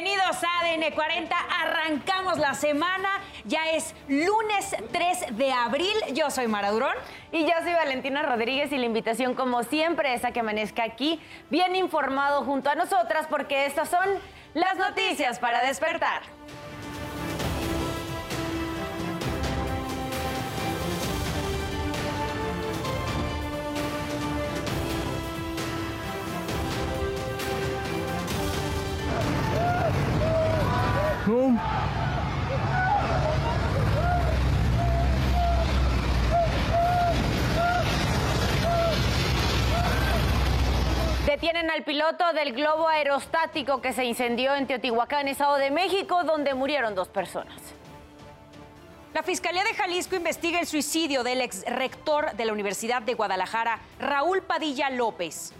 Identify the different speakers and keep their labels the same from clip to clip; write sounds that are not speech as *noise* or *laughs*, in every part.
Speaker 1: Bienvenidos a ADN 40. Arrancamos la semana. Ya es lunes 3 de abril. Yo soy Mara Durón.
Speaker 2: Y yo soy Valentina Rodríguez y la invitación, como siempre, es a que amanezca aquí bien informado junto a nosotras porque estas son las noticias para despertar. Detienen al piloto del globo aerostático que se incendió en Teotihuacán, Estado de México, donde murieron dos personas.
Speaker 1: La Fiscalía de Jalisco investiga el suicidio del ex rector de la Universidad de Guadalajara, Raúl Padilla López.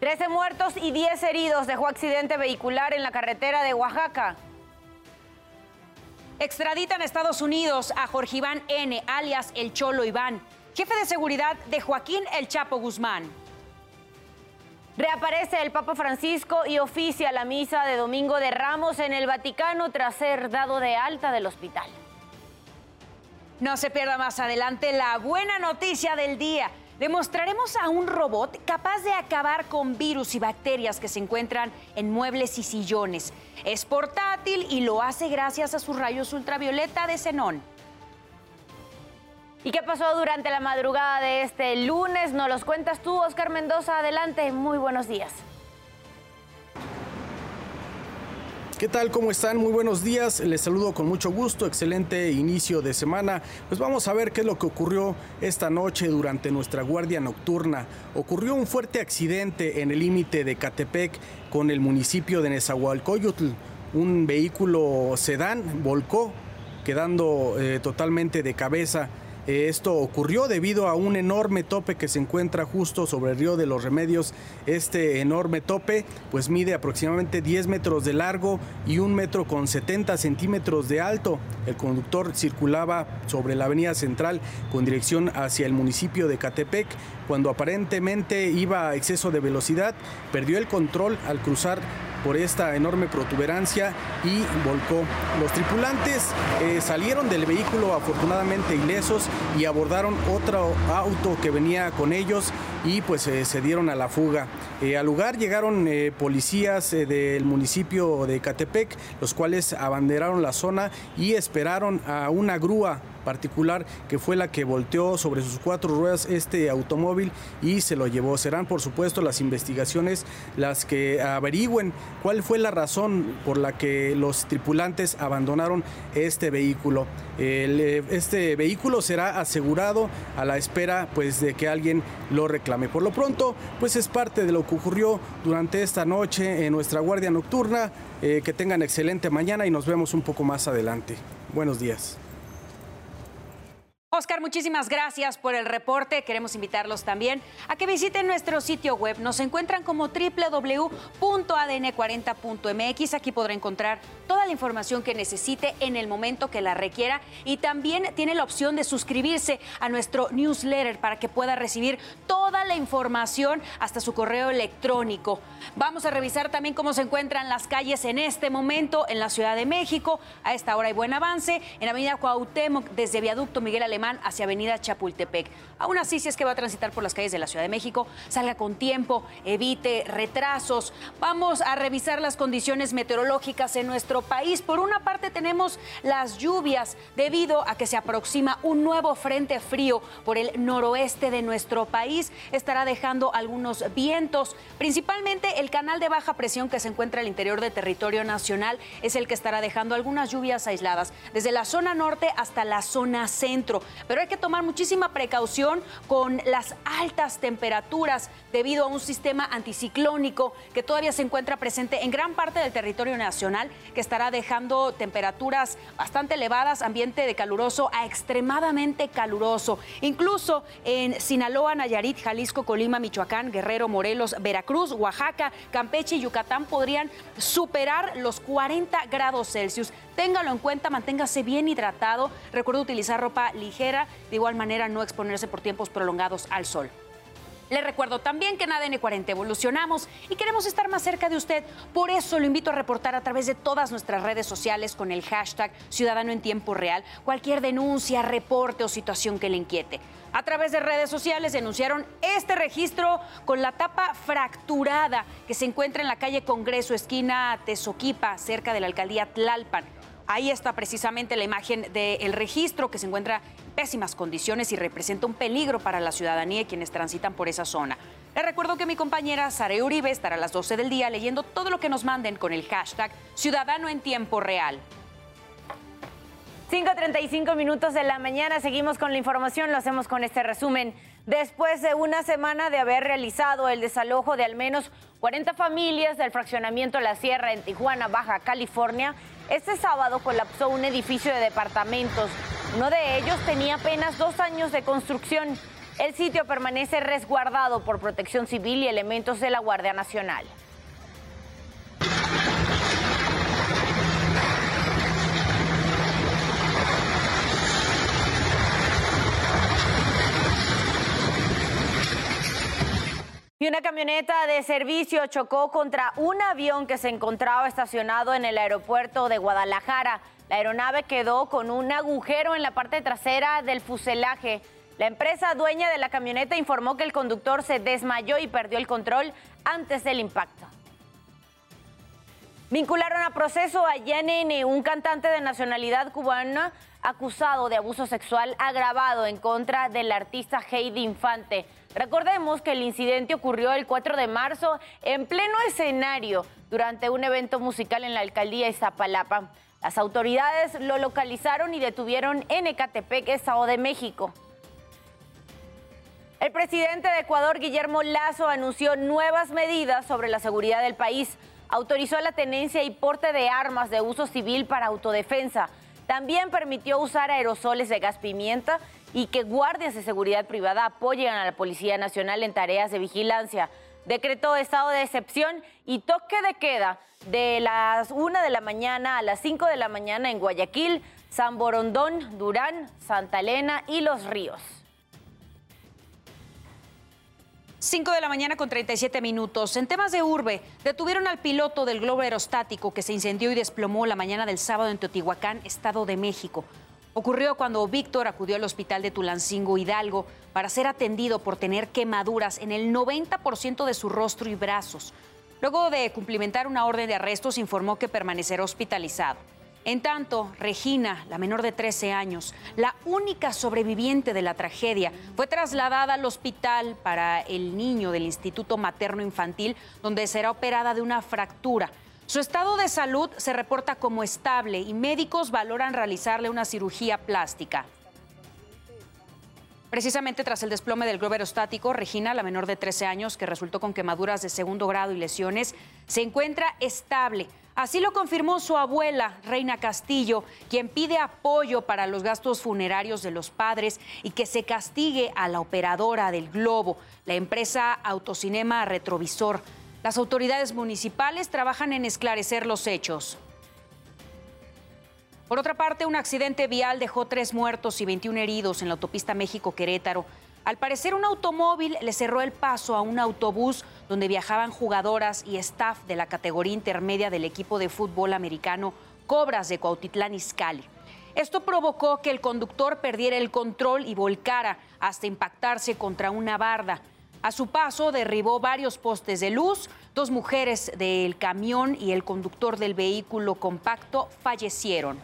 Speaker 2: Trece muertos y diez heridos dejó accidente vehicular en la carretera de Oaxaca.
Speaker 1: Extraditan a Estados Unidos a Jorge Iván N., alias El Cholo Iván, jefe de seguridad de Joaquín El Chapo Guzmán.
Speaker 2: Reaparece el Papa Francisco y oficia la misa de Domingo de Ramos en el Vaticano tras ser dado de alta del hospital.
Speaker 1: No se pierda más adelante la buena noticia del día. Demostraremos a un robot capaz de acabar con virus y bacterias que se encuentran en muebles y sillones. Es portátil y lo hace gracias a sus rayos ultravioleta de xenón.
Speaker 2: ¿Y qué pasó durante la madrugada de este lunes? Nos los cuentas tú, Oscar Mendoza. Adelante, muy buenos días.
Speaker 3: ¿Qué tal? ¿Cómo están? Muy buenos días. Les saludo con mucho gusto. Excelente inicio de semana. Pues vamos a ver qué es lo que ocurrió esta noche durante nuestra guardia nocturna. Ocurrió un fuerte accidente en el límite de Catepec con el municipio de Nezahualcóyotl. Un vehículo sedán volcó, quedando eh, totalmente de cabeza esto ocurrió debido a un enorme tope que se encuentra justo sobre el río de los Remedios. Este enorme tope pues mide aproximadamente 10 metros de largo y un metro con 70 centímetros de alto. El conductor circulaba sobre la avenida central con dirección hacia el municipio de Catepec. Cuando aparentemente iba a exceso de velocidad, perdió el control al cruzar por esta enorme protuberancia y volcó. Los tripulantes eh, salieron del vehículo afortunadamente ilesos y abordaron otro auto que venía con ellos y pues eh, se dieron a la fuga. Eh, al lugar llegaron policías del municipio de Catepec, los cuales abanderaron la zona y esperaron a una grúa particular que fue la que volteó sobre sus cuatro ruedas este automóvil y se lo llevó. Serán por supuesto las investigaciones las que averigüen cuál fue la razón por la que los tripulantes abandonaron este vehículo. Eh, este vehículo será asegurado a la espera pues de que alguien lo reclame. Por lo pronto pues es parte de lo que ocurrió durante esta noche en nuestra guardia nocturna. Eh, que tengan excelente mañana y nos vemos un poco más adelante. Buenos días.
Speaker 1: har Muchísimas gracias por el reporte. Queremos invitarlos también a que visiten nuestro sitio web. Nos encuentran como www.adn40.mx. Aquí podrá encontrar toda la información que necesite en el momento que la requiera y también tiene la opción de suscribirse a nuestro newsletter para que pueda recibir toda la información hasta su correo electrónico. Vamos a revisar también cómo se encuentran las calles en este momento en la Ciudad de México. A esta hora hay buen avance en Avenida Cuauhtémoc desde Viaducto Miguel Alemán hacia Avenida Chapultepec. Aún así, si es que va a transitar por las calles de la Ciudad de México, salga con tiempo, evite retrasos. Vamos a revisar las condiciones meteorológicas en nuestro país. Por una parte tenemos las lluvias debido a que se aproxima un nuevo frente frío por el noroeste de nuestro país. Estará dejando algunos vientos, principalmente el canal de baja presión que se encuentra al interior del territorio nacional es el que estará dejando algunas lluvias aisladas desde la zona norte hasta la zona centro hay que tomar muchísima precaución con las altas temperaturas debido a un sistema anticiclónico que todavía se encuentra presente en gran parte del territorio nacional, que estará dejando temperaturas bastante elevadas, ambiente de caluroso a extremadamente caluroso. Incluso en Sinaloa, Nayarit, Jalisco, Colima, Michoacán, Guerrero, Morelos, Veracruz, Oaxaca, Campeche y Yucatán podrían superar los 40 grados Celsius. Téngalo en cuenta, manténgase bien hidratado. Recuerde utilizar ropa ligera de igual manera no exponerse por tiempos prolongados al sol. Le recuerdo también que en ADN 40 evolucionamos y queremos estar más cerca de usted. Por eso lo invito a reportar a través de todas nuestras redes sociales con el hashtag Ciudadano en Tiempo Real cualquier denuncia, reporte o situación que le inquiete. A través de redes sociales denunciaron este registro con la tapa fracturada que se encuentra en la calle Congreso, esquina Tezoquipa, cerca de la alcaldía Tlalpan. Ahí está precisamente la imagen del registro que se encuentra en pésimas condiciones y representa un peligro para la ciudadanía y quienes transitan por esa zona. Les recuerdo que mi compañera Sara Uribe estará a las 12 del día leyendo todo lo que nos manden con el hashtag Ciudadano en Tiempo Real.
Speaker 2: 5.35 minutos de la mañana, seguimos con la información, lo hacemos con este resumen. Después de una semana de haber realizado el desalojo de al menos 40 familias del fraccionamiento La Sierra en Tijuana, Baja California, este sábado colapsó un edificio de departamentos. Uno de ellos tenía apenas dos años de construcción. El sitio permanece resguardado por protección civil y elementos de la Guardia Nacional. Y una camioneta de servicio chocó contra un avión que se encontraba estacionado en el aeropuerto de Guadalajara. La aeronave quedó con un agujero en la parte trasera del fuselaje. La empresa dueña de la camioneta informó que el conductor se desmayó y perdió el control antes del impacto. Vincularon a proceso a Yanene, un cantante de nacionalidad cubana acusado de abuso sexual agravado en contra del artista Heidi Infante. Recordemos que el incidente ocurrió el 4 de marzo en pleno escenario durante un evento musical en la alcaldía Iztapalapa. Las autoridades lo localizaron y detuvieron en Ecatepec, Estado de México. El presidente de Ecuador, Guillermo Lazo, anunció nuevas medidas sobre la seguridad del país. Autorizó la tenencia y porte de armas de uso civil para autodefensa. También permitió usar aerosoles de gas pimienta y que guardias de seguridad privada apoyen a la Policía Nacional en tareas de vigilancia. Decretó estado de excepción y toque de queda de las 1 de la mañana a las 5 de la mañana en Guayaquil, San Borondón, Durán, Santa Elena y Los Ríos.
Speaker 1: 5 de la mañana con 37 minutos. En temas de urbe, detuvieron al piloto del globo aerostático que se incendió y desplomó la mañana del sábado en Teotihuacán, Estado de México. Ocurrió cuando Víctor acudió al hospital de Tulancingo Hidalgo para ser atendido por tener quemaduras en el 90% de su rostro y brazos. Luego de cumplimentar una orden de arresto, se informó que permanecerá hospitalizado. En tanto, Regina, la menor de 13 años, la única sobreviviente de la tragedia, fue trasladada al hospital para el niño del Instituto Materno Infantil, donde será operada de una fractura. Su estado de salud se reporta como estable y médicos valoran realizarle una cirugía plástica. Precisamente tras el desplome del globo aerostático, Regina, la menor de 13 años, que resultó con quemaduras de segundo grado y lesiones, se encuentra estable. Así lo confirmó su abuela, Reina Castillo, quien pide apoyo para los gastos funerarios de los padres y que se castigue a la operadora del globo, la empresa Autocinema Retrovisor. Las autoridades municipales trabajan en esclarecer los hechos. Por otra parte, un accidente vial dejó tres muertos y 21 heridos en la autopista México-Querétaro. Al parecer, un automóvil le cerró el paso a un autobús donde viajaban jugadoras y staff de la categoría intermedia del equipo de fútbol americano Cobras de Cuautitlán Izcalli. Esto provocó que el conductor perdiera el control y volcara hasta impactarse contra una barda. A su paso derribó varios postes de luz, dos mujeres del camión y el conductor del vehículo compacto fallecieron.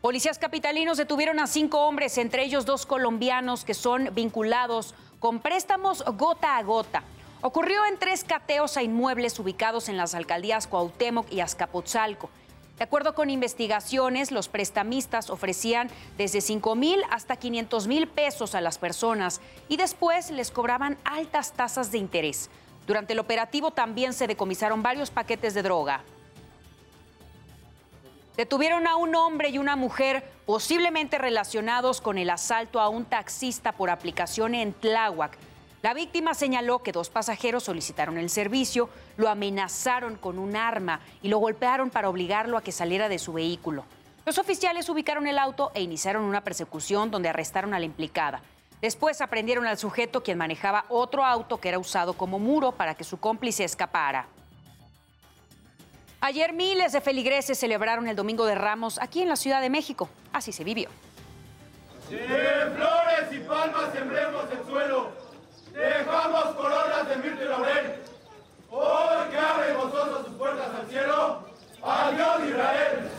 Speaker 1: Policías capitalinos detuvieron a cinco hombres, entre ellos dos colombianos que son vinculados con préstamos gota a gota. Ocurrió en tres cateos a inmuebles ubicados en las alcaldías Cuauhtémoc y Azcapotzalco. De acuerdo con investigaciones, los prestamistas ofrecían desde 5 mil hasta 500 mil pesos a las personas y después les cobraban altas tasas de interés. Durante el operativo también se decomisaron varios paquetes de droga. Detuvieron a un hombre y una mujer posiblemente relacionados con el asalto a un taxista por aplicación en Tláhuac. La víctima señaló que dos pasajeros solicitaron el servicio, lo amenazaron con un arma y lo golpearon para obligarlo a que saliera de su vehículo. Los oficiales ubicaron el auto e iniciaron una persecución donde arrestaron a la implicada. Después aprendieron al sujeto quien manejaba otro auto que era usado como muro para que su cómplice escapara. Ayer miles de feligreses celebraron el Domingo de Ramos aquí en la Ciudad de México. Así se vivió
Speaker 4: y palmas sembremos el suelo, dejamos coronas de mirto y laurel. Hoy que abre gozoso sus puertas al cielo, adiós Israel.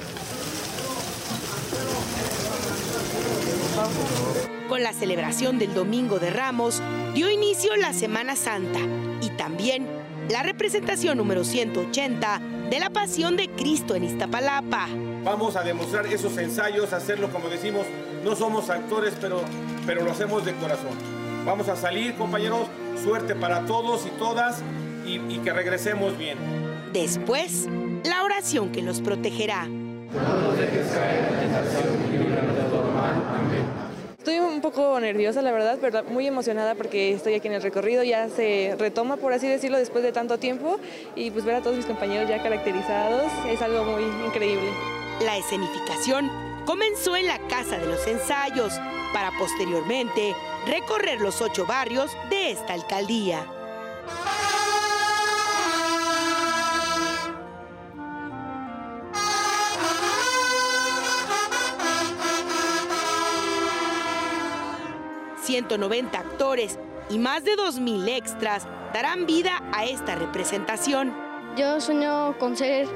Speaker 5: Con la celebración del Domingo de Ramos dio inicio la Semana Santa y también la representación número 180 de la Pasión de Cristo en Iztapalapa.
Speaker 6: Vamos a demostrar esos ensayos, hacerlo como decimos, no somos actores, pero, pero lo hacemos de corazón. Vamos a salir, compañeros, suerte para todos y todas y, y que regresemos bien.
Speaker 5: Después, la oración que los protegerá.
Speaker 7: Estoy un poco nerviosa, la verdad, pero muy emocionada porque estoy aquí en el recorrido, ya se retoma, por así decirlo, después de tanto tiempo y pues ver a todos mis compañeros ya caracterizados es algo muy increíble.
Speaker 5: La escenificación comenzó en la Casa de los Ensayos para posteriormente recorrer los ocho barrios de esta alcaldía. ...190 actores y más de 2.000 extras darán vida a esta representación.
Speaker 8: Yo sueño con ser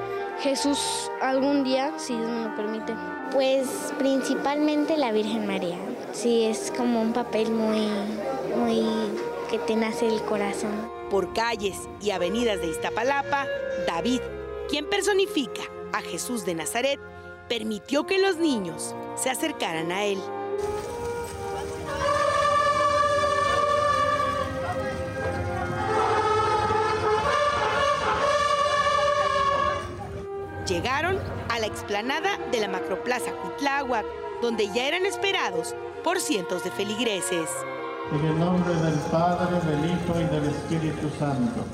Speaker 8: Jesús algún día, si Dios me lo permite.
Speaker 9: Pues principalmente la Virgen María. Sí, es como un papel muy, muy que te nace el corazón.
Speaker 5: Por calles y avenidas de Iztapalapa, David, quien personifica a Jesús de Nazaret, permitió que los niños se acercaran a él. A la explanada de la Macroplaza Cuitláhuac, donde ya eran esperados por cientos de feligreses.
Speaker 10: En el nombre del Padre, del Hijo y del Espíritu Santo.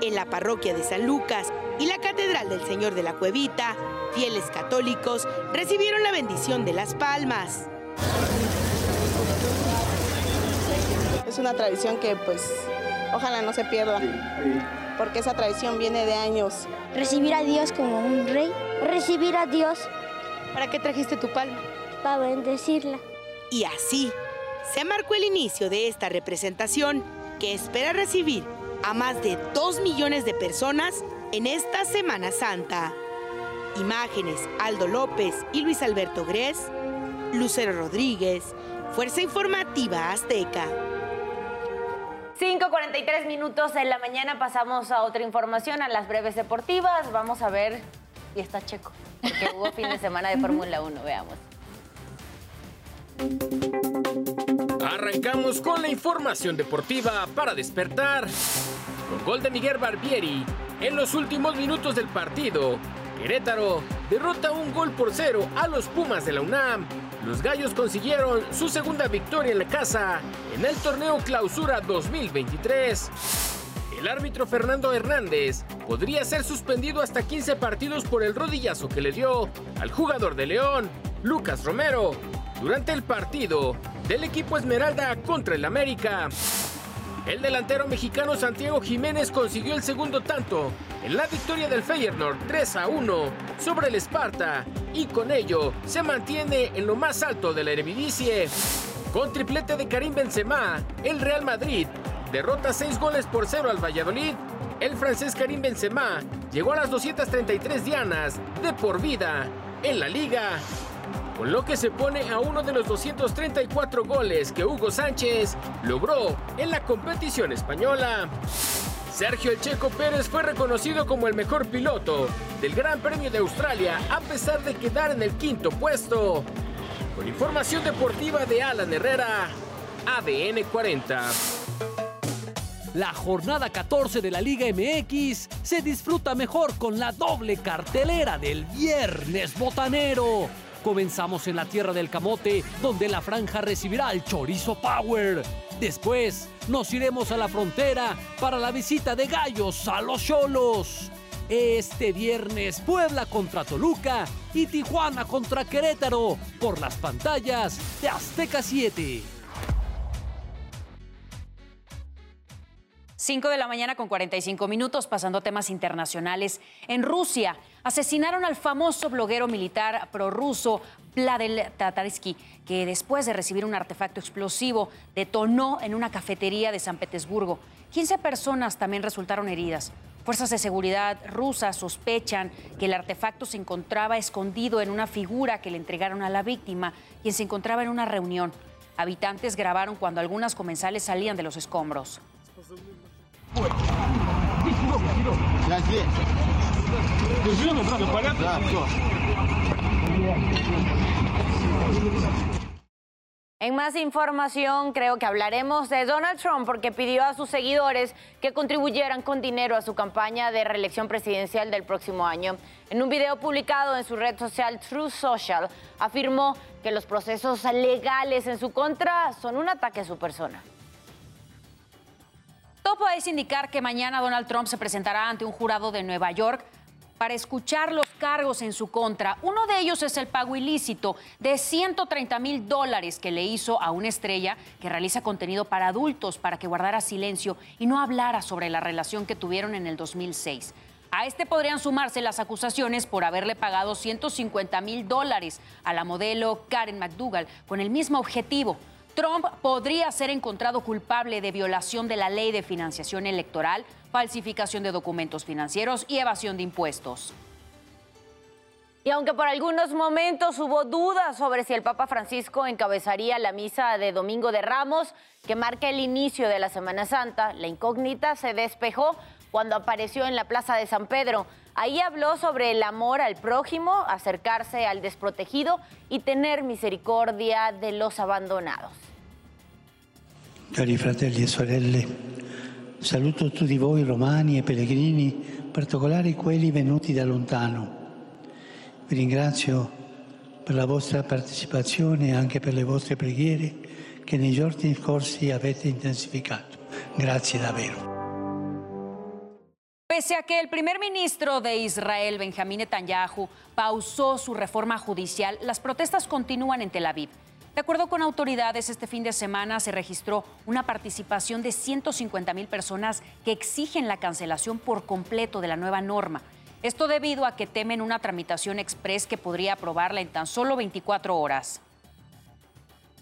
Speaker 5: En la parroquia de San Lucas y la Catedral del Señor de la Cuevita, fieles católicos recibieron la bendición de las palmas.
Speaker 11: Es una tradición que pues ojalá no se pierda, porque esa tradición viene de años.
Speaker 9: Recibir a Dios como un rey, recibir a Dios.
Speaker 5: ¿Para qué trajiste tu palma?
Speaker 9: Para bendecirla.
Speaker 5: Y así se marcó el inicio de esta representación que espera recibir a más de 2 millones de personas en esta Semana Santa. Imágenes Aldo López y Luis Alberto Gres, Lucero Rodríguez, Fuerza Informativa Azteca.
Speaker 2: 5.43 minutos en la mañana pasamos a otra información, a las breves deportivas. Vamos a ver, y está Checo, porque hubo fin de semana de *laughs* Fórmula 1, veamos.
Speaker 12: Arrancamos con la información deportiva para despertar. Con gol de Miguel Barbieri, en los últimos minutos del partido, Querétaro derrota un gol por cero a los Pumas de la UNAM. Los Gallos consiguieron su segunda victoria en la casa en el torneo Clausura 2023. El árbitro Fernando Hernández podría ser suspendido hasta 15 partidos por el rodillazo que le dio al jugador de León, Lucas Romero, durante el partido del equipo Esmeralda contra el América. El delantero mexicano Santiago Jiménez consiguió el segundo tanto en la victoria del Feyenoord 3 a 1 sobre el Esparta y con ello se mantiene en lo más alto de la Eredivisie. Con triplete de Karim Benzema, el Real Madrid derrota 6 goles por 0 al Valladolid. El francés Karim Benzema llegó a las 233 dianas de por vida en la liga con lo que se pone a uno de los 234 goles que Hugo Sánchez logró en la competición española. Sergio El Checo Pérez fue reconocido como el mejor piloto del Gran Premio de Australia a pesar de quedar en el quinto puesto. Con información deportiva de Alan Herrera, ADN 40.
Speaker 13: La jornada 14 de la Liga MX se disfruta mejor con la doble cartelera del viernes botanero. Comenzamos en la tierra del camote, donde la franja recibirá el chorizo power. Después nos iremos a la frontera para la visita de gallos a los cholos. Este viernes Puebla contra Toluca y Tijuana contra Querétaro por las pantallas de Azteca 7.
Speaker 1: 5 de la mañana con 45 minutos, pasando a temas internacionales. En Rusia asesinaron al famoso bloguero militar prorruso Vladel Tatarsky, que después de recibir un artefacto explosivo detonó en una cafetería de San Petersburgo. 15 personas también resultaron heridas. Fuerzas de seguridad rusas sospechan que el artefacto se encontraba escondido en una figura que le entregaron a la víctima, quien se encontraba en una reunión. Habitantes grabaron cuando algunas comensales salían de los escombros.
Speaker 2: En más información, creo que hablaremos de Donald Trump porque pidió a sus seguidores que contribuyeran con dinero a su campaña de reelección presidencial del próximo año. En un video publicado en su red social True Social, afirmó que los procesos legales en su contra son un ataque a su persona.
Speaker 1: Todo puede indicar que mañana Donald Trump se presentará ante un jurado de Nueva York para escuchar los cargos en su contra. Uno de ellos es el pago ilícito de 130 mil dólares que le hizo a una estrella que realiza contenido para adultos para que guardara silencio y no hablara sobre la relación que tuvieron en el 2006. A este podrían sumarse las acusaciones por haberle pagado 150 mil dólares a la modelo Karen McDougall con el mismo objetivo. Trump podría ser encontrado culpable de violación de la ley de financiación electoral, falsificación de documentos financieros y evasión de impuestos.
Speaker 2: Y aunque por algunos momentos hubo dudas sobre si el Papa Francisco encabezaría la misa de Domingo de Ramos, que marca el inicio de la Semana Santa, la incógnita se despejó cuando apareció en la Plaza de San Pedro. Ahí habló sobre el amor al prójimo, acercarse al desprotegido y tener misericordia de los abandonados.
Speaker 14: Cari fratelli e sorelle, saluto tutti voi romani e pellegrini, in particolare quelli venuti da lontano. Vi ringrazio per la vostra partecipazione e anche per le vostre preghiere che nei giorni scorsi avete intensificato. Grazie davvero.
Speaker 1: Pese a que el primer ministro de Israel, Benjamín Netanyahu, pausó su reforma judicial, las protestas continúan en Tel Aviv. De acuerdo con autoridades, este fin de semana se registró una participación de 150 mil personas que exigen la cancelación por completo de la nueva norma. Esto debido a que temen una tramitación express que podría aprobarla en tan solo 24 horas.